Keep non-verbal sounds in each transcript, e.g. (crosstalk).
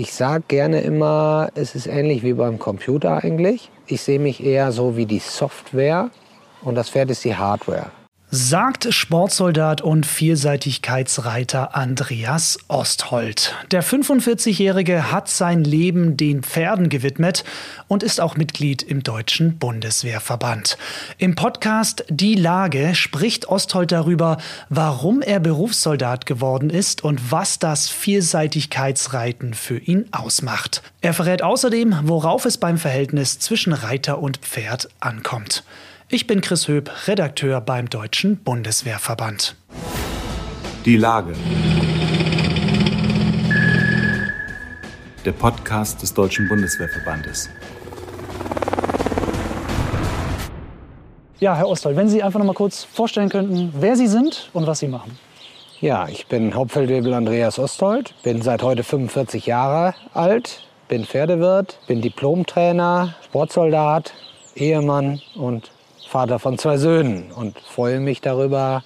Ich sage gerne immer, es ist ähnlich wie beim Computer eigentlich. Ich sehe mich eher so wie die Software und das Pferd ist die Hardware sagt Sportsoldat und Vielseitigkeitsreiter Andreas Osthold. Der 45-Jährige hat sein Leben den Pferden gewidmet und ist auch Mitglied im Deutschen Bundeswehrverband. Im Podcast Die Lage spricht Osthold darüber, warum er Berufssoldat geworden ist und was das Vielseitigkeitsreiten für ihn ausmacht. Er verrät außerdem, worauf es beim Verhältnis zwischen Reiter und Pferd ankommt. Ich bin Chris Höp, Redakteur beim Deutschen Bundeswehrverband. Die Lage. Der Podcast des Deutschen Bundeswehrverbandes. Ja, Herr Ostol, wenn Sie einfach noch mal kurz vorstellen könnten, wer Sie sind und was Sie machen. Ja, ich bin Hauptfeldwebel Andreas Ostold, bin seit heute 45 Jahre alt, bin Pferdewirt, bin Diplomtrainer, Sportsoldat, Ehemann und Vater von zwei Söhnen und freue mich darüber,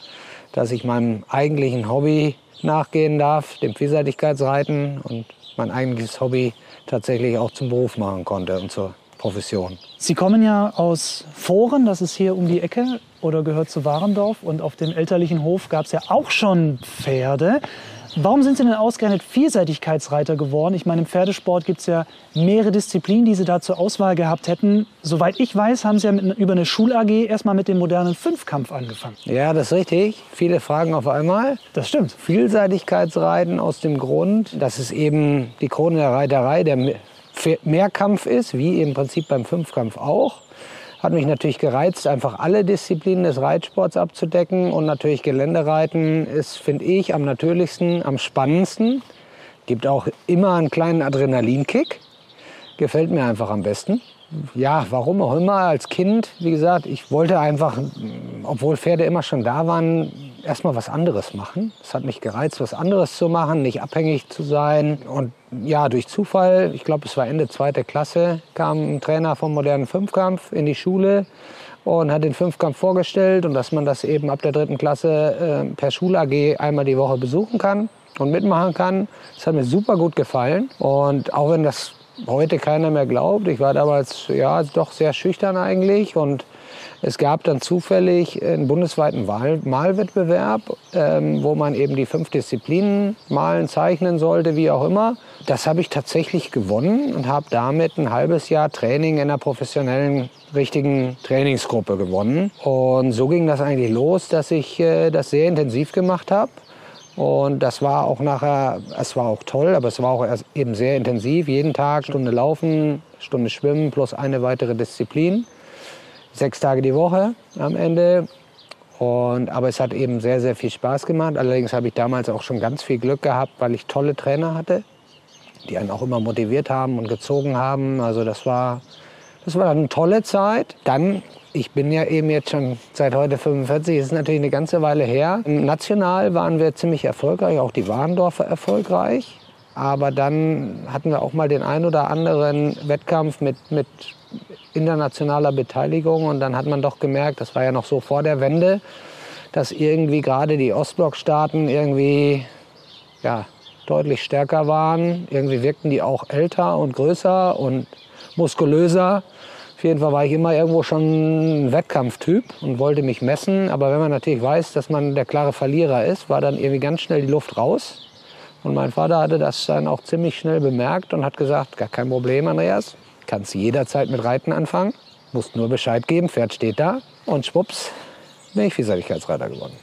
dass ich meinem eigentlichen Hobby nachgehen darf, dem Vielseitigkeitsreiten und mein eigentliches Hobby tatsächlich auch zum Beruf machen konnte und zur Profession. Sie kommen ja aus Foren, das ist hier um die Ecke oder gehört zu Warendorf und auf dem elterlichen Hof gab es ja auch schon Pferde. Warum sind Sie denn ausgerechnet Vielseitigkeitsreiter geworden? Ich meine, im Pferdesport gibt es ja mehrere Disziplinen, die Sie da zur Auswahl gehabt hätten. Soweit ich weiß, haben Sie ja mit, über eine Schul-AG erstmal mit dem modernen Fünfkampf angefangen. Ja, das ist richtig. Viele Fragen auf einmal. Das stimmt. Vielseitigkeitsreiten aus dem Grund, dass es eben die Krone der Reiterei, der Mehrkampf ist, wie im Prinzip beim Fünfkampf auch hat mich natürlich gereizt, einfach alle Disziplinen des Reitsports abzudecken. Und natürlich Geländereiten ist, finde ich, am natürlichsten, am spannendsten. Gibt auch immer einen kleinen Adrenalinkick. Gefällt mir einfach am besten ja, warum auch immer, als Kind, wie gesagt, ich wollte einfach, obwohl Pferde immer schon da waren, erstmal was anderes machen. Es hat mich gereizt, was anderes zu machen, nicht abhängig zu sein. Und ja, durch Zufall, ich glaube, es war Ende zweite Klasse, kam ein Trainer vom modernen Fünfkampf in die Schule und hat den Fünfkampf vorgestellt und dass man das eben ab der dritten Klasse äh, per Schul-AG einmal die Woche besuchen kann und mitmachen kann. Das hat mir super gut gefallen. Und auch wenn das heute keiner mehr glaubt. Ich war damals ja doch sehr schüchtern eigentlich und es gab dann zufällig einen bundesweiten Wahl Malwettbewerb, ähm, wo man eben die fünf Disziplinen malen, zeichnen sollte, wie auch immer. Das habe ich tatsächlich gewonnen und habe damit ein halbes Jahr Training in einer professionellen richtigen Trainingsgruppe gewonnen. Und so ging das eigentlich los, dass ich äh, das sehr intensiv gemacht habe und das war auch nachher, es war auch toll, aber es war auch eben sehr intensiv. Jeden Tag Stunde laufen, Stunde schwimmen plus eine weitere Disziplin. Sechs Tage die Woche am Ende. Und, aber es hat eben sehr, sehr viel Spaß gemacht. Allerdings habe ich damals auch schon ganz viel Glück gehabt, weil ich tolle Trainer hatte, die einen auch immer motiviert haben und gezogen haben. Also das war, das war eine tolle Zeit. Dann ich bin ja eben jetzt schon seit heute 45, das ist natürlich eine ganze Weile her. National waren wir ziemlich erfolgreich, auch die Warndorfer erfolgreich. Aber dann hatten wir auch mal den ein oder anderen Wettkampf mit, mit internationaler Beteiligung. Und dann hat man doch gemerkt, das war ja noch so vor der Wende, dass irgendwie gerade die Ostblockstaaten irgendwie ja, deutlich stärker waren. Irgendwie wirkten die auch älter und größer und muskulöser. Auf jeden Fall war ich immer irgendwo schon ein Wettkampftyp und wollte mich messen. Aber wenn man natürlich weiß, dass man der klare Verlierer ist, war dann irgendwie ganz schnell die Luft raus. Und mein Vater hatte das dann auch ziemlich schnell bemerkt und hat gesagt, gar kein Problem, Andreas, kannst jederzeit mit Reiten anfangen, musst nur Bescheid geben, Pferd steht da. Und schwupps, bin ich Vielseitigkeitsreiter geworden.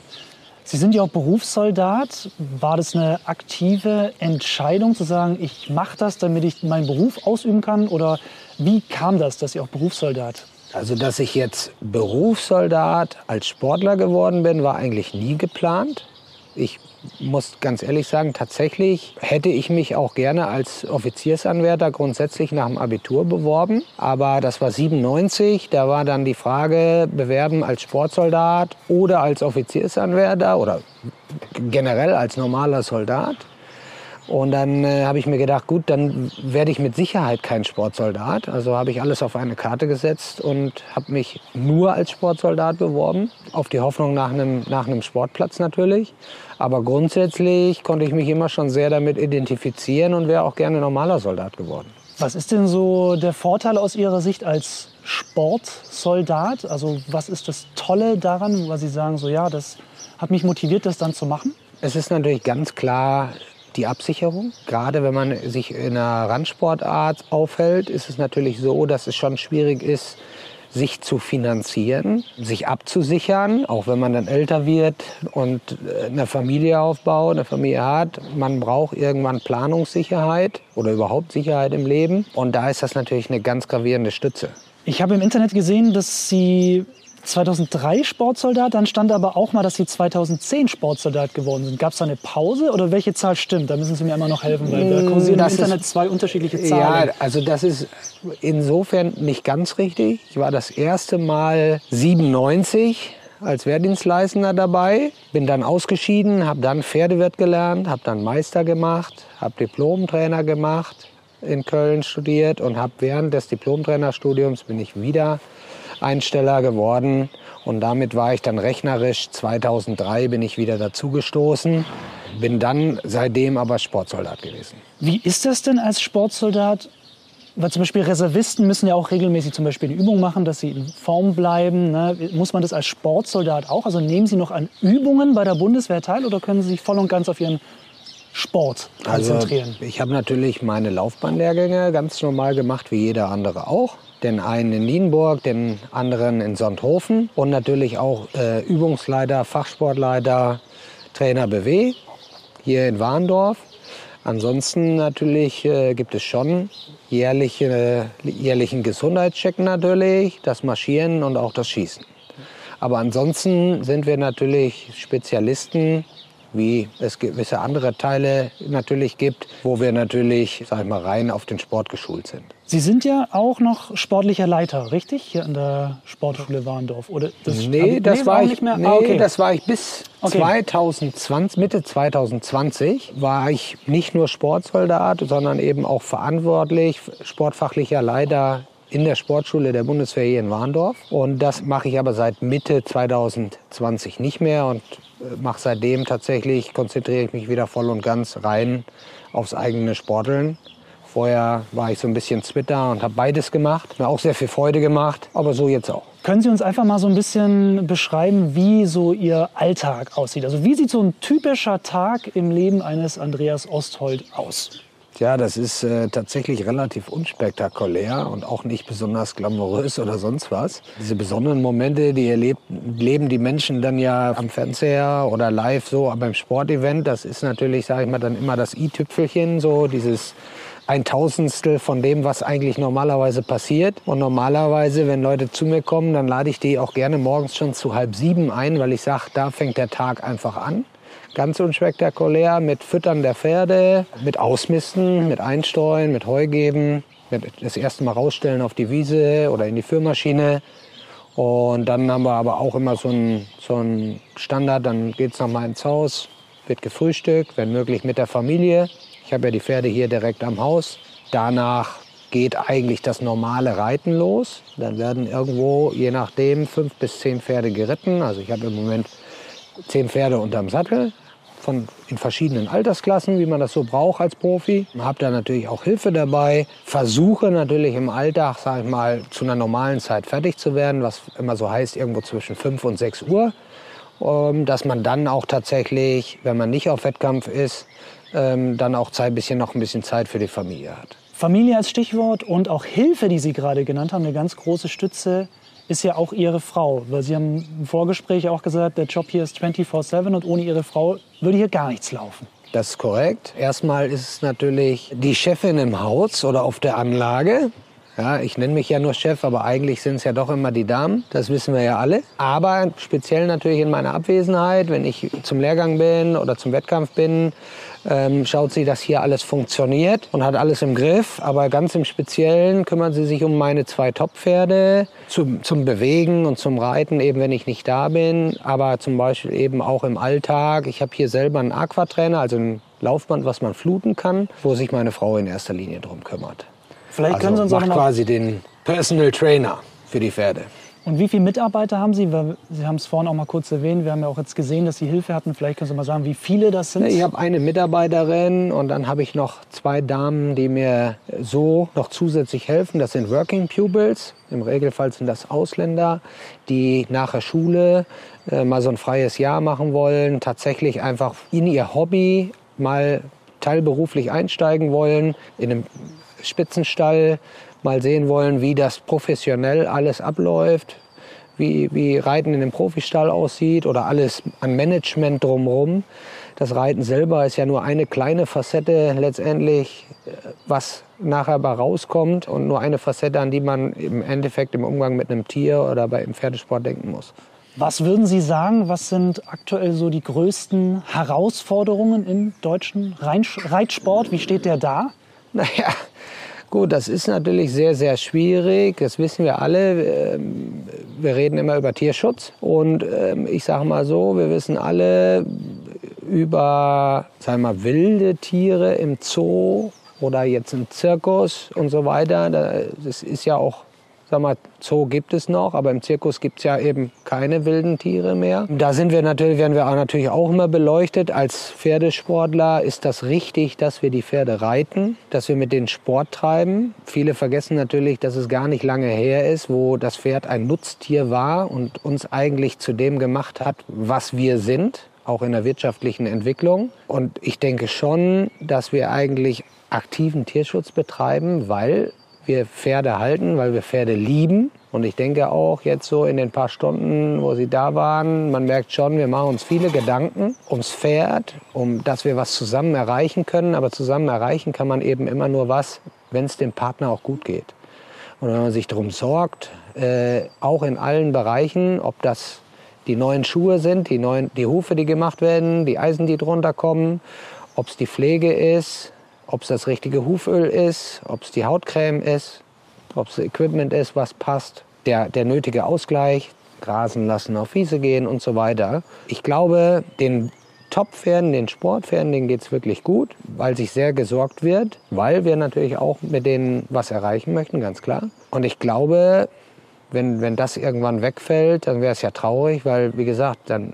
Sie sind ja auch Berufssoldat. War das eine aktive Entscheidung zu sagen, ich mache das, damit ich meinen Beruf ausüben kann? Oder wie kam das, dass Sie auch Berufssoldat? Also, dass ich jetzt Berufssoldat als Sportler geworden bin, war eigentlich nie geplant. Ich muss ganz ehrlich sagen, tatsächlich hätte ich mich auch gerne als Offiziersanwärter grundsätzlich nach dem Abitur beworben. Aber das war 97, da war dann die Frage, bewerben als Sportsoldat oder als Offiziersanwärter oder generell als normaler Soldat. Und dann äh, habe ich mir gedacht, gut, dann werde ich mit Sicherheit kein Sportsoldat. Also habe ich alles auf eine Karte gesetzt und habe mich nur als Sportsoldat beworben. Auf die Hoffnung nach einem, nach einem Sportplatz natürlich. Aber grundsätzlich konnte ich mich immer schon sehr damit identifizieren und wäre auch gerne normaler Soldat geworden. Was ist denn so der Vorteil aus Ihrer Sicht als Sportsoldat? Also was ist das Tolle daran, weil Sie sagen, so ja, das hat mich motiviert, das dann zu machen? Es ist natürlich ganz klar die Absicherung. Gerade wenn man sich in einer Randsportart aufhält, ist es natürlich so, dass es schon schwierig ist, sich zu finanzieren, sich abzusichern, auch wenn man dann älter wird und äh, eine Familie aufbaut, eine Familie hat. Man braucht irgendwann Planungssicherheit oder überhaupt Sicherheit im Leben. Und da ist das natürlich eine ganz gravierende Stütze. Ich habe im Internet gesehen, dass Sie 2003 Sportsoldat, dann stand aber auch mal, dass Sie 2010 Sportsoldat geworden sind. Gab es da eine Pause oder welche Zahl stimmt? Da müssen Sie mir immer noch helfen, weil da kursieren im Internet zwei unterschiedliche Zahlen. Ja, also das ist insofern nicht ganz richtig. Ich war das erste Mal 97 als Wehrdienstleistender dabei, bin dann ausgeschieden, habe dann Pferdewirt gelernt, habe dann Meister gemacht, habe Diplomtrainer gemacht, in Köln studiert und habe während des Diplomtrainerstudiums bin ich wieder Einsteller geworden. Und damit war ich dann rechnerisch, 2003 bin ich wieder dazugestoßen, bin dann seitdem aber Sportsoldat gewesen. Wie ist das denn als Sportsoldat? Weil zum Beispiel Reservisten müssen ja auch regelmäßig zum Beispiel eine Übung machen, dass sie in Form bleiben. Ne? Muss man das als Sportsoldat auch? Also nehmen Sie noch an Übungen bei der Bundeswehr teil oder können Sie sich voll und ganz auf Ihren Sport also, konzentrieren? Also, ich habe natürlich meine Laufbahnlehrgänge ganz normal gemacht, wie jeder andere auch den einen in Nienburg, den anderen in Sonthofen und natürlich auch äh, Übungsleiter, Fachsportleiter, Trainer BW hier in Warndorf. Ansonsten natürlich äh, gibt es schon jährliche, jährlichen Gesundheitscheck natürlich, das Marschieren und auch das Schießen. Aber ansonsten sind wir natürlich Spezialisten wie es gewisse andere Teile natürlich gibt, wo wir natürlich, sag ich mal, rein auf den Sport geschult sind. Sie sind ja auch noch sportlicher Leiter, richtig? Hier an der Sportschule Warndorf. Oder das, nee, das nee, war ich nicht mehr. Nee, ah, okay. das war ich bis okay. 2020, Mitte 2020 war ich nicht nur Sportsoldat, sondern eben auch verantwortlich, sportfachlicher Leiter in der Sportschule der Bundeswehr hier in Warndorf. Und das mache ich aber seit Mitte 2020 nicht mehr und mache seitdem tatsächlich, konzentriere ich mich wieder voll und ganz rein aufs eigene Sporteln. Vorher war ich so ein bisschen Twitter und habe beides gemacht. Mir auch sehr viel Freude gemacht, aber so jetzt auch. Können Sie uns einfach mal so ein bisschen beschreiben, wie so Ihr Alltag aussieht? Also wie sieht so ein typischer Tag im Leben eines Andreas Osthold aus? Ja, das ist äh, tatsächlich relativ unspektakulär und auch nicht besonders glamourös oder sonst was. Diese besonderen Momente, die erlebt, leben die Menschen dann ja am Fernseher oder live so beim Sportevent. Das ist natürlich, sage ich mal, dann immer das i-Tüpfelchen, so dieses ein Tausendstel von dem, was eigentlich normalerweise passiert. Und normalerweise, wenn Leute zu mir kommen, dann lade ich die auch gerne morgens schon zu halb sieben ein, weil ich sage, da fängt der Tag einfach an. Ganz unspektakulär mit Füttern der Pferde, mit Ausmisten, mit Einstreuen, mit Heu geben, mit das erste Mal rausstellen auf die Wiese oder in die Führmaschine. Und dann haben wir aber auch immer so einen so Standard, dann geht es nochmal ins Haus, wird gefrühstückt, wenn möglich mit der Familie. Ich habe ja die Pferde hier direkt am Haus. Danach geht eigentlich das normale Reiten los. Dann werden irgendwo, je nachdem, fünf bis zehn Pferde geritten. Also ich habe im Moment zehn Pferde unterm Sattel von in verschiedenen Altersklassen, wie man das so braucht als Profi. Habe da natürlich auch Hilfe dabei. Versuche natürlich im Alltag, sage ich mal, zu einer normalen Zeit fertig zu werden, was immer so heißt, irgendwo zwischen 5 und 6 Uhr. Ähm, dass man dann auch tatsächlich, wenn man nicht auf Wettkampf ist, ähm, dann auch Zeit, bisschen, noch ein bisschen Zeit für die Familie hat. Familie als Stichwort und auch Hilfe, die Sie gerade genannt haben, eine ganz große Stütze ist ja auch Ihre Frau. Weil Sie haben im Vorgespräch auch gesagt, der Job hier ist 24-7 und ohne Ihre Frau würde hier gar nichts laufen. Das ist korrekt. Erstmal ist es natürlich die Chefin im Haus oder auf der Anlage. Ja, ich nenne mich ja nur Chef, aber eigentlich sind es ja doch immer die Damen. Das wissen wir ja alle. Aber speziell natürlich in meiner Abwesenheit, wenn ich zum Lehrgang bin oder zum Wettkampf bin, ähm, schaut sie, dass hier alles funktioniert und hat alles im Griff. Aber ganz im Speziellen kümmert sie sich um meine zwei Top-Pferde zum, zum Bewegen und zum Reiten, eben wenn ich nicht da bin. Aber zum Beispiel eben auch im Alltag. Ich habe hier selber einen Aquatrainer, also einen Laufband, was man fluten kann, wo sich meine Frau in erster Linie drum kümmert. Vielleicht Also können Sie uns auch macht noch mal quasi den Personal Trainer für die Pferde. Und wie viele Mitarbeiter haben Sie? Sie haben es vorhin auch mal kurz erwähnt. Wir haben ja auch jetzt gesehen, dass Sie Hilfe hatten. Vielleicht können Sie mal sagen, wie viele das sind. Ich habe eine Mitarbeiterin und dann habe ich noch zwei Damen, die mir so noch zusätzlich helfen. Das sind Working Pupils. Im Regelfall sind das Ausländer, die nach der Schule äh, mal so ein freies Jahr machen wollen, tatsächlich einfach in ihr Hobby mal teilberuflich einsteigen wollen, in einem Spitzenstall mal sehen wollen, wie das professionell alles abläuft, wie, wie Reiten in einem Profistall aussieht oder alles an Management drumherum. Das Reiten selber ist ja nur eine kleine Facette letztendlich, was nachher bei rauskommt und nur eine Facette, an die man im Endeffekt im Umgang mit einem Tier oder bei im Pferdesport denken muss. Was würden Sie sagen, was sind aktuell so die größten Herausforderungen im deutschen Reitsport? Wie steht der da? (laughs) Naja, gut, das ist natürlich sehr, sehr schwierig. Das wissen wir alle. Ähm, Wir reden immer über Tierschutz. Und ähm, ich sage mal so, wir wissen alle über, sagen wir mal, wilde Tiere im Zoo oder jetzt im Zirkus und so weiter. Da- Das ist ja auch, sag mal, Zoo gibt es noch, aber im Zirkus gibt es ja eben keine wilden Tiere mehr. Da sind wir natürlich, werden wir auch natürlich auch immer beleuchtet. Als Pferdesportler ist das richtig, dass wir die Pferde reiten, dass wir mit denen Sport treiben. Viele vergessen natürlich, dass es gar nicht lange her ist, wo das Pferd ein Nutztier war und uns eigentlich zu dem gemacht hat, was wir sind auch in der wirtschaftlichen Entwicklung. Und ich denke schon, dass wir eigentlich aktiven Tierschutz betreiben, weil wir Pferde halten, weil wir Pferde lieben. Und ich denke auch jetzt so in den paar Stunden, wo Sie da waren, man merkt schon, wir machen uns viele Gedanken ums Pferd, um dass wir was zusammen erreichen können. Aber zusammen erreichen kann man eben immer nur was, wenn es dem Partner auch gut geht. Und wenn man sich darum sorgt, äh, auch in allen Bereichen, ob das die neuen Schuhe sind, die, neuen, die Hufe, die gemacht werden, die Eisen, die drunter kommen, ob es die Pflege ist, ob es das richtige Huföl ist, ob es die Hautcreme ist, ob es Equipment ist, was passt, der, der nötige Ausgleich, grasen lassen, auf Wiese gehen und so weiter. Ich glaube, den Top-Pferden, den Sportpferden, denen geht es wirklich gut, weil sich sehr gesorgt wird, weil wir natürlich auch mit denen was erreichen möchten, ganz klar. Und ich glaube, wenn, wenn das irgendwann wegfällt, dann wäre es ja traurig, weil, wie gesagt, dann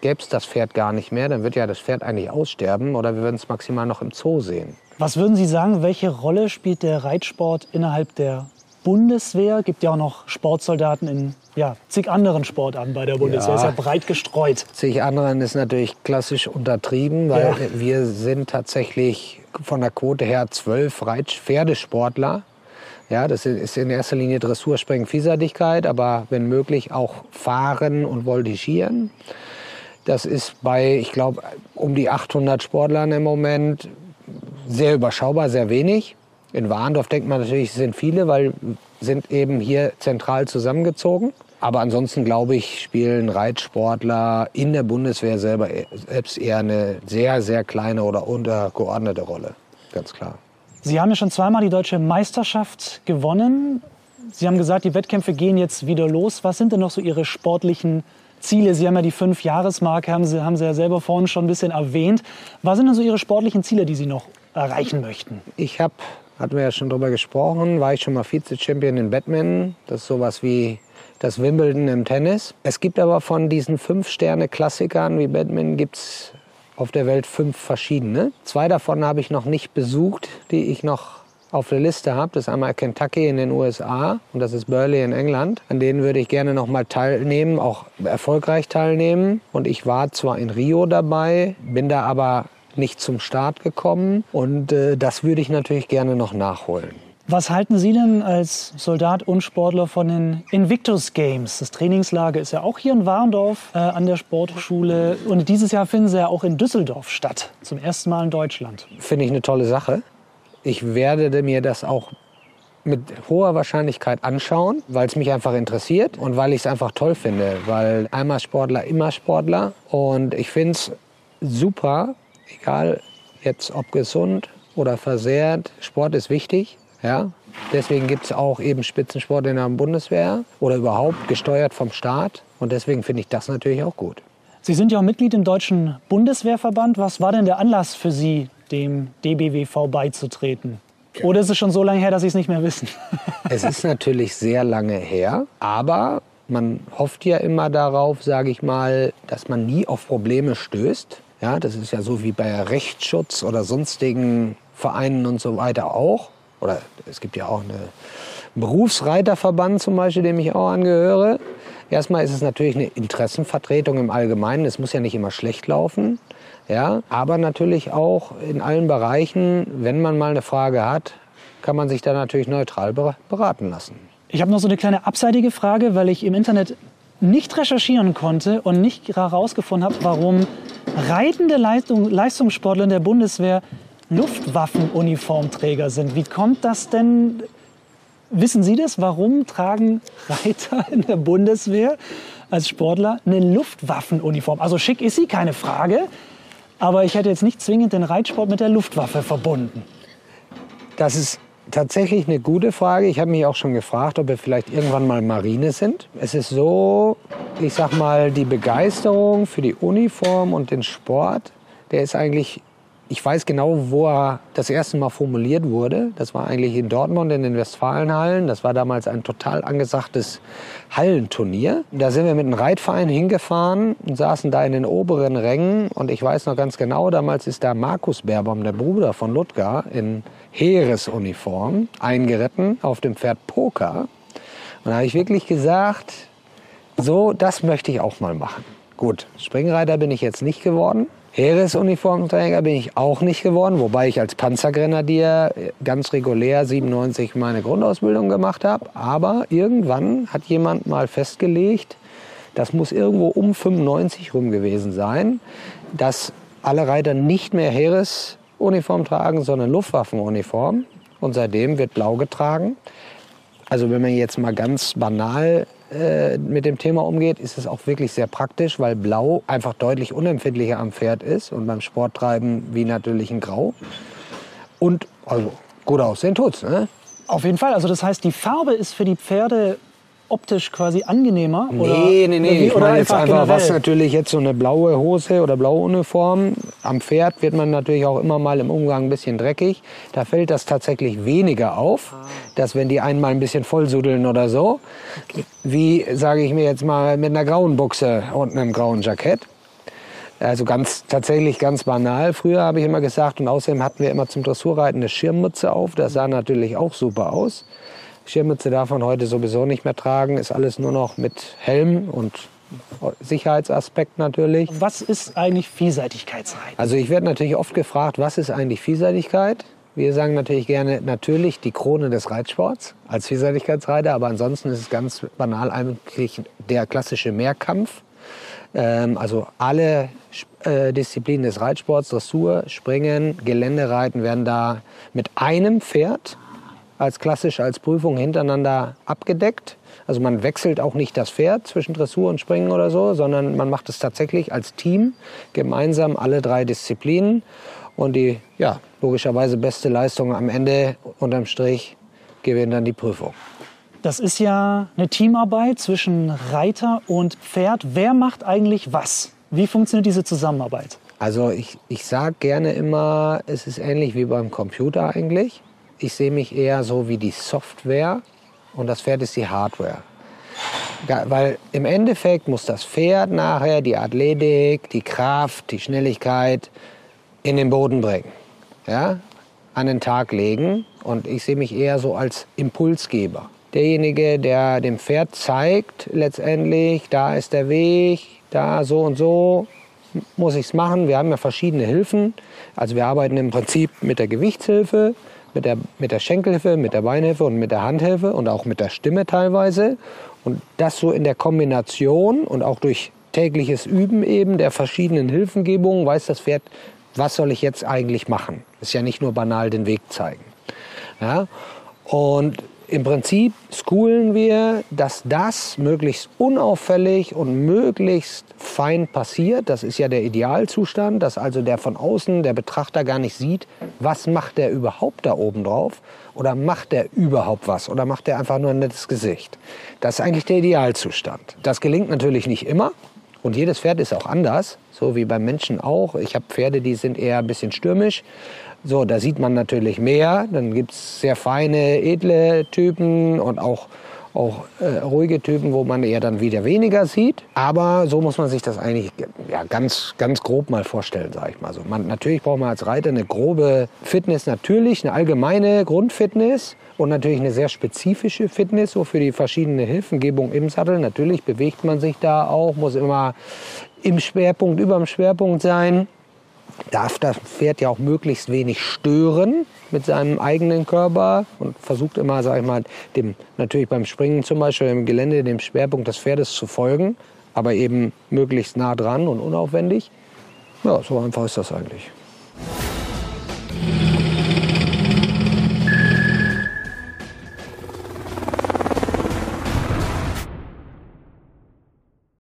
gäbe es das Pferd gar nicht mehr. Dann wird ja das Pferd eigentlich aussterben oder wir würden es maximal noch im Zoo sehen. Was würden Sie sagen, welche Rolle spielt der Reitsport innerhalb der Bundeswehr? Gibt ja auch noch Sportsoldaten in ja, zig anderen Sportarten bei der Bundeswehr. Ja. Ist ja breit gestreut. Zig anderen ist natürlich klassisch untertrieben, weil Ja. wir sind tatsächlich von der Quote her zwölf Reit- Pferdesportler. Ja, das ist in erster Linie Dressur, Springen, Vielseitigkeit, aber wenn möglich auch Fahren und Voltigieren. Das ist bei, ich glaube, um die 800 Sportlern im Moment sehr überschaubar, sehr wenig. In Warndorf denkt man natürlich, es sind viele, weil sind eben hier zentral zusammengezogen. Aber ansonsten glaube ich, spielen Reitsportler in der Bundeswehr selber e- selbst eher eine sehr, sehr kleine oder untergeordnete Rolle. Ganz klar. Sie haben ja schon zweimal die deutsche Meisterschaft gewonnen. Sie haben gesagt, die Wettkämpfe gehen jetzt wieder los. Was sind denn noch so Ihre sportlichen Ziele? Sie haben ja die Fünf-Jahres-Marke, haben Sie, haben Sie ja selber vorhin schon ein bisschen erwähnt. Was sind denn so Ihre sportlichen Ziele, die Sie noch erreichen möchten? Ich habe, hatten wir ja schon drüber gesprochen, war ich schon mal Vize-Champion in Badminton. Das ist sowas wie das Wimbledon im Tennis. Es gibt aber von diesen Fünf-Sterne-Klassikern wie Badminton gibt's auf der Welt fünf verschiedene. Zwei davon habe ich noch nicht besucht, die ich noch auf der Liste habe. Das ist einmal Kentucky in den USA und das ist Burley in England. An denen würde ich gerne noch mal teilnehmen, auch erfolgreich teilnehmen. Und ich war zwar in Rio dabei, bin da aber nicht zum Start gekommen und äh, das würde ich natürlich gerne noch nachholen. Was halten Sie denn als Soldat und Sportler von den Invictus Games? Das Trainingslager ist ja auch hier in Warndorf äh, an der Sportschule. Und dieses Jahr finden sie ja auch in Düsseldorf statt. Zum ersten Mal in Deutschland. Finde ich eine tolle Sache. Ich werde mir das auch mit hoher Wahrscheinlichkeit anschauen, weil es mich einfach interessiert und weil ich es einfach toll finde. Weil einmal Sportler, immer Sportler. Und ich finde es super, egal jetzt ob gesund oder versehrt, Sport ist wichtig. Ja? Deswegen gibt es auch eben Spitzensport in der Bundeswehr oder überhaupt gesteuert vom Staat. Und deswegen finde ich das natürlich auch gut. Sie sind ja auch Mitglied im Deutschen Bundeswehrverband. Was war denn der Anlass für Sie, dem DBWV beizutreten? Oder ist es schon so lange her, dass Sie es nicht mehr wissen? (laughs) Es ist natürlich sehr lange her, aber man hofft ja immer darauf, sage ich mal, dass man nie auf Probleme stößt. Ja, das ist ja so wie bei Rechtsschutz oder sonstigen Vereinen und so weiter auch. Oder es gibt ja auch einen Berufsreiterverband zum Beispiel, dem ich auch angehöre. Erstmal ist es natürlich eine Interessenvertretung im Allgemeinen. Es muss ja nicht immer schlecht laufen. Ja, aber natürlich auch in allen Bereichen, wenn man mal eine Frage hat, kann man sich da natürlich neutral beraten lassen. Ich habe noch so eine kleine abseitige Frage, weil ich im Internet nicht recherchieren konnte und nicht herausgefunden habe, warum reitende Leistung, Leistungssportler in der Bundeswehr Luftwaffenuniformträger sind. Wie kommt das denn? Wissen Sie das? Warum tragen Reiter (laughs) in der Bundeswehr als Sportler eine Luftwaffenuniform? Also schick ist sie, keine Frage. Aber ich hätte jetzt nicht zwingend den Reitsport mit der Luftwaffe verbunden. Das ist tatsächlich eine gute Frage. Ich habe mich auch schon gefragt, ob wir vielleicht irgendwann mal Marine sind. Es ist so, ich sag mal, die Begeisterung für die Uniform und den Sport, der ist eigentlich ich weiß genau, wo er das erste Mal formuliert wurde. Das war eigentlich in Dortmund in den Westfalenhallen. Das war damals ein total angesagtes Hallenturnier. Da sind wir mit einem Reitverein hingefahren und saßen da in den oberen Rängen. Und ich weiß noch ganz genau, damals ist da Markus Baerbaum, der Bruder von Ludger, in Heeresuniform eingeritten auf dem Pferd Poker. Und da habe ich wirklich gesagt, so, das möchte ich auch mal machen. Gut, Springreiter bin ich jetzt nicht geworden. Heeresuniformträger bin ich auch nicht geworden, wobei ich als Panzergrenadier ganz regulär 97 meine Grundausbildung gemacht habe. Aber irgendwann hat jemand mal festgelegt, das muss irgendwo um 95 rum gewesen sein, dass alle Reiter nicht mehr Heeresuniform tragen, sondern Luftwaffenuniform. Und seitdem wird blau getragen. Also wenn man jetzt mal ganz banal äh, mit dem Thema umgeht, ist es auch wirklich sehr praktisch, weil Blau einfach deutlich unempfindlicher am Pferd ist und beim Sporttreiben wie natürlich ein Grau. Und also gut aussehen tut's, ne? Auf jeden Fall. Also das heißt, die Farbe ist für die Pferde optisch quasi angenehmer? Nee, oder, nee, nee. Ich meine jetzt einfach, generell? was natürlich jetzt so eine blaue Hose oder blaue Uniform. Am Pferd wird man natürlich auch immer mal im Umgang ein bisschen dreckig. Da fällt das tatsächlich weniger auf, ah. dass wenn die einmal ein bisschen vollsudeln oder so, okay. wie, sage ich mir jetzt mal, mit einer grauen Buchse und einem grauen Jackett. Also ganz, tatsächlich ganz banal. Früher habe ich immer gesagt, und außerdem hatten wir immer zum Dressurreiten eine Schirmmütze auf. Das sah natürlich auch super aus. Schirmmütze darf man heute sowieso nicht mehr tragen, ist alles nur noch mit Helm und Sicherheitsaspekt natürlich. Was ist eigentlich Vielseitigkeitsreiten? Also ich werde natürlich oft gefragt, was ist eigentlich Vielseitigkeit? Wir sagen natürlich gerne, natürlich die Krone des Reitsports als Vielseitigkeitsreiter, aber ansonsten ist es ganz banal eigentlich der klassische Mehrkampf. Ähm, also alle äh, Disziplinen des Reitsports, Dressur, Springen, Geländereiten werden da mit einem Pferd als klassisch als Prüfung hintereinander abgedeckt. Also man wechselt auch nicht das Pferd zwischen Dressur und Springen oder so, sondern man macht es tatsächlich als Team gemeinsam alle drei Disziplinen und die ja logischerweise beste Leistung am Ende unterm Strich gewinnt dann die Prüfung. Das ist ja eine Teamarbeit zwischen Reiter und Pferd. Wer macht eigentlich was? Wie funktioniert diese Zusammenarbeit? Also ich, ich sage gerne immer, es ist ähnlich wie beim Computer eigentlich. Ich sehe mich eher so wie die Software und das Pferd ist die Hardware. Weil im Endeffekt muss das Pferd nachher die Athletik, die Kraft, die Schnelligkeit in den Boden bringen. Ja? An den Tag legen. Und ich sehe mich eher so als Impulsgeber. Derjenige, der dem Pferd zeigt, letztendlich, da ist der Weg, da so und so muss ich es machen. Wir haben ja verschiedene Hilfen. Also wir arbeiten im Prinzip mit der Gewichtshilfe, mit der, mit der Schenkelhilfe, mit der Beinhilfe und mit der Handhilfe und auch mit der Stimme teilweise. Und das so in der Kombination und auch durch tägliches Üben eben der verschiedenen Hilfengebungen weiß das Pferd, was soll ich jetzt eigentlich machen. Ist ja nicht nur banal den Weg zeigen. Ja? Und im Prinzip schoolen wir, dass das möglichst unauffällig und möglichst fein passiert. Das ist ja der Idealzustand, dass also der von außen, der Betrachter gar nicht sieht, was macht der überhaupt da oben drauf oder macht der überhaupt was oder macht der einfach nur ein nettes Gesicht. Das ist eigentlich der Idealzustand. Das gelingt natürlich nicht immer Und jedes Pferd ist auch anders, so wie beim Menschen auch. Ich habe Pferde, die sind eher ein bisschen stürmisch. So, da sieht man natürlich mehr. Dann gibt es sehr feine, edle Typen und auch auch äh, ruhige Typen, wo man eher dann wieder weniger sieht. Aber so muss man sich das eigentlich ja, ganz, ganz grob mal vorstellen, sage ich mal so. Man, natürlich braucht man als Reiter eine grobe Fitness, natürlich eine allgemeine Grundfitness und natürlich eine sehr spezifische Fitness, so für die verschiedene Hilfengebung im Sattel. Natürlich bewegt man sich da auch, muss immer im Schwerpunkt, über dem Schwerpunkt sein darf das Pferd ja auch möglichst wenig stören mit seinem eigenen Körper und versucht immer, sag ich mal, dem, natürlich beim Springen zum Beispiel im Gelände dem Schwerpunkt des Pferdes zu folgen, aber eben möglichst nah dran und unaufwendig. Ja, so einfach ist das eigentlich.